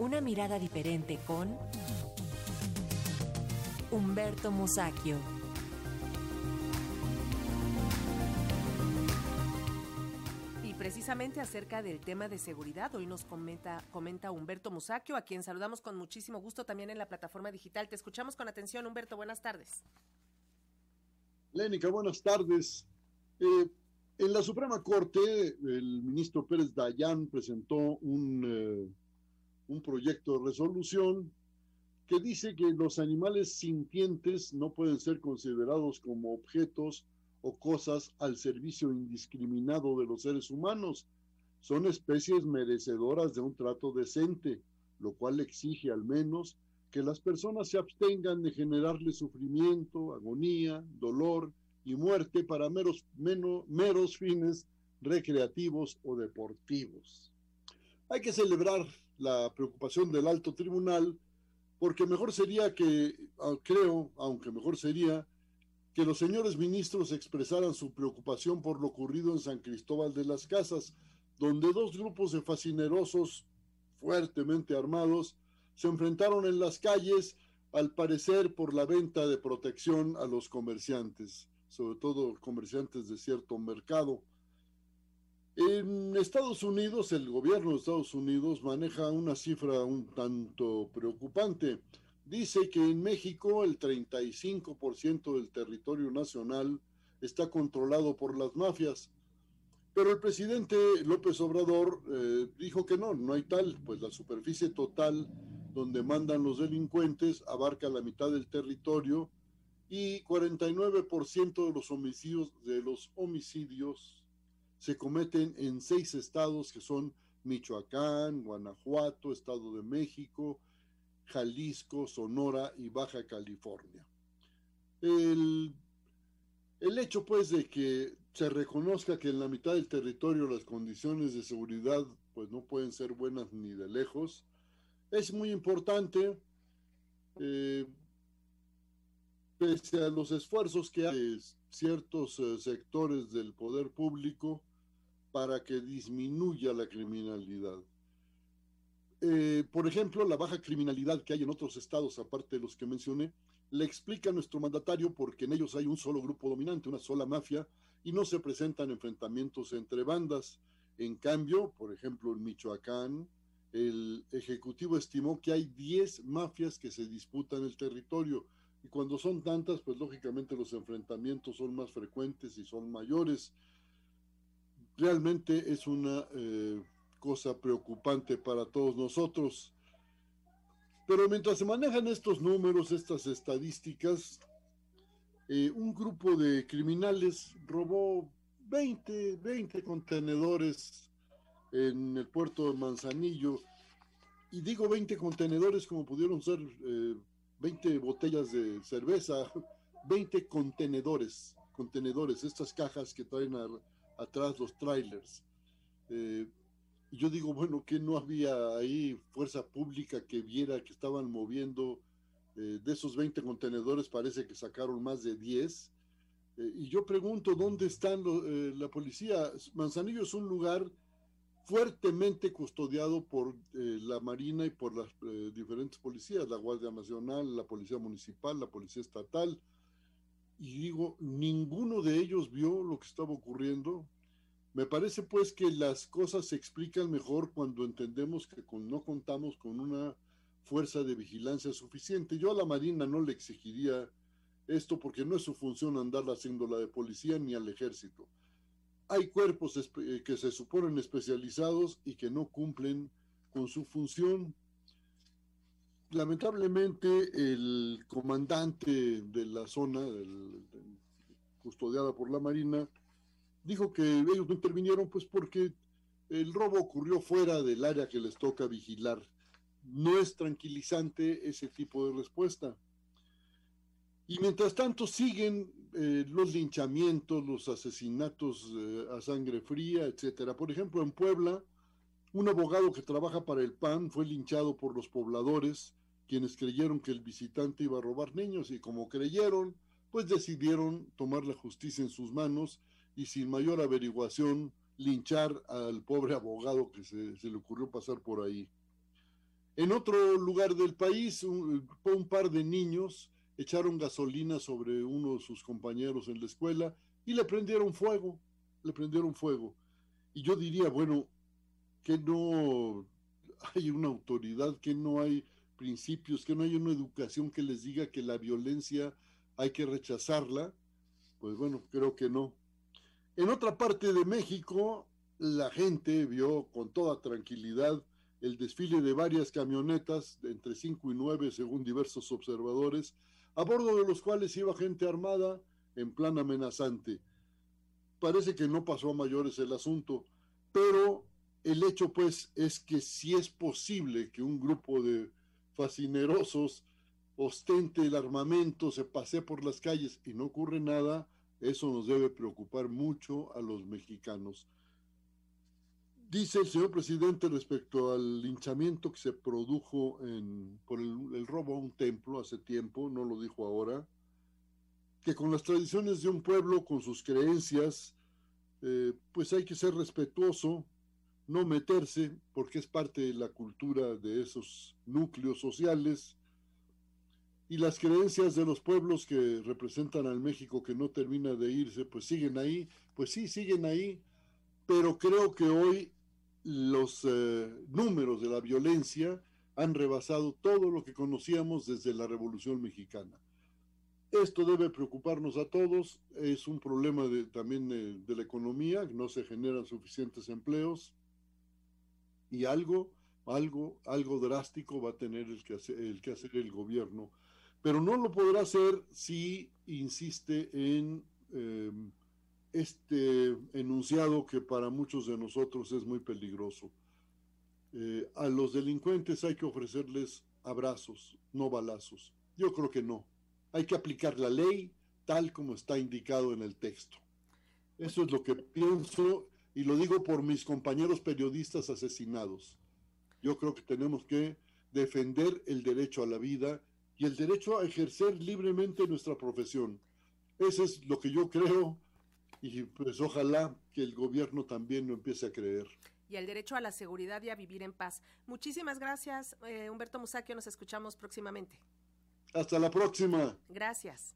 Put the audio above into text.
Una mirada diferente con Humberto Musacchio. Y precisamente acerca del tema de seguridad, hoy nos comenta, comenta Humberto Musacchio, a quien saludamos con muchísimo gusto también en la plataforma digital. Te escuchamos con atención, Humberto. Buenas tardes. Lénica, buenas tardes. Eh, en la Suprema Corte, el ministro Pérez Dayán presentó un, eh, un proyecto de resolución que dice que los animales sintientes no pueden ser considerados como objetos o cosas al servicio indiscriminado de los seres humanos. Son especies merecedoras de un trato decente, lo cual exige al menos que las personas se abstengan de generarle sufrimiento, agonía, dolor y muerte para meros, meros fines recreativos o deportivos. Hay que celebrar la preocupación del alto tribunal porque mejor sería que, ah, creo, aunque mejor sería, que los señores ministros expresaran su preocupación por lo ocurrido en San Cristóbal de las Casas, donde dos grupos de fascinerosos fuertemente armados se enfrentaron en las calles, al parecer por la venta de protección a los comerciantes, sobre todo comerciantes de cierto mercado. En Estados Unidos, el gobierno de Estados Unidos maneja una cifra un tanto preocupante. Dice que en México el 35% del territorio nacional está controlado por las mafias. Pero el presidente López Obrador eh, dijo que no, no hay tal, pues la superficie total donde mandan los delincuentes, abarca la mitad del territorio y 49% de los de los homicidios se cometen en seis estados que son Michoacán, Guanajuato, Estado de México, Jalisco, Sonora y Baja California. El, el hecho pues de que se reconozca que en la mitad del territorio las condiciones de seguridad pues no pueden ser buenas ni de lejos, es muy importante, eh, pese a los esfuerzos que hay ciertos eh, sectores del poder público para que disminuya la criminalidad. Eh, por ejemplo, la baja criminalidad que hay en otros estados, aparte de los que mencioné, le explica a nuestro mandatario porque en ellos hay un solo grupo dominante, una sola mafia, y no se presentan enfrentamientos entre bandas. En cambio, por ejemplo, en Michoacán, el Ejecutivo estimó que hay 10 mafias que se disputan el territorio y cuando son tantas, pues lógicamente los enfrentamientos son más frecuentes y son mayores. Realmente es una eh, cosa preocupante para todos nosotros. Pero mientras se manejan estos números, estas estadísticas, eh, un grupo de criminales robó 20, 20 contenedores en el puerto de Manzanillo. Y digo 20 contenedores como pudieron ser 20 eh, botellas de cerveza, 20 contenedores, contenedores, estas cajas que traen atrás los trailers. Eh, yo digo, bueno, que no había ahí fuerza pública que viera que estaban moviendo eh, de esos 20 contenedores, parece que sacaron más de 10. y yo pregunto, ¿dónde están la policía? Manzanillo es un lugar fuertemente custodiado por eh, la Marina y por las eh, diferentes policías, la Guardia Nacional, la Policía Municipal, la Policía Estatal. Y digo, ninguno de ellos vio lo que estaba ocurriendo. Me parece pues que las cosas se explican mejor cuando entendemos que no contamos con una fuerza de vigilancia suficiente. Yo a la Marina no le exigiría esto porque no es su función andar haciendo la de policía ni al ejército hay cuerpos eh, que se suponen especializados y que no cumplen con su función. Lamentablemente, el comandante de la zona custodiada por la Marina dijo que ellos no intervinieron pues porque el robo ocurrió fuera del área que les toca vigilar. No es tranquilizante ese tipo de respuesta. Y mientras tanto siguen eh, los linchamientos, los asesinatos eh, a sangre fría, etcétera. Por ejemplo, en Puebla, un abogado que trabaja para el PAN fue linchado por los pobladores, quienes creyeron que el visitante iba a robar niños y como creyeron, pues decidieron tomar la justicia en sus manos y sin mayor averiguación linchar al pobre abogado que se, le ocurrió pasar por ahí. En otro lugar del país, un, par de niños echaron gasolina sobre uno de sus compañeros en la escuela y le prendieron fuego, le prendieron fuego. Y yo diría, bueno, que no hay una autoridad, que no hay principios, que no hay una educación que les diga que la violencia hay que rechazarla, pues bueno, creo que no. En otra parte de México, la gente vio con toda tranquilidad el desfile de varias camionetas, entre 5 y 9 según diversos observadores, a bordo de los cuales iba gente armada en plan amenazante. Parece que no pasó a mayores el asunto, pero el hecho pues es que si es posible que un grupo de fascinerosos ostente el armamento, se pase por las calles y no ocurre nada, eso nos debe preocupar mucho a los mexicanos. Dice el señor presidente respecto al linchamiento que se produjo por el, robo a un templo hace tiempo, no lo dijo ahora, que con las tradiciones de un pueblo, con sus creencias, eh, pues hay que ser respetuoso, no meterse, porque es parte de la cultura de esos núcleos sociales, y las creencias de los pueblos que representan al México que no termina de irse, pues siguen ahí, pues sí, siguen ahí, pero creo que hoy los eh, números de la violencia han rebasado todo lo que conocíamos desde la Revolución Mexicana. Esto debe preocuparnos a todos, es un problema de, también de, la economía, no se generan suficientes empleos y algo, algo, algo drástico va a tener el que, hacer, el que el gobierno, pero no lo podrá hacer si insiste en eh, este enunciado que para muchos de nosotros es muy peligroso. Eh, a los delincuentes hay que ofrecerles abrazos, no balazos. Yo creo que no. Hay que aplicar la ley tal como está indicado en el texto. Eso es lo que pienso y lo digo por mis compañeros periodistas asesinados. Yo creo que tenemos que defender el derecho a la vida y el derecho a ejercer libremente nuestra profesión. Eso es lo que yo creo y pues ojalá que el gobierno también lo empiece a creer. Y el derecho a la seguridad y a vivir en paz. Muchísimas gracias, eh, Humberto Musacchio. Nos escuchamos próximamente. Hasta la próxima. Gracias.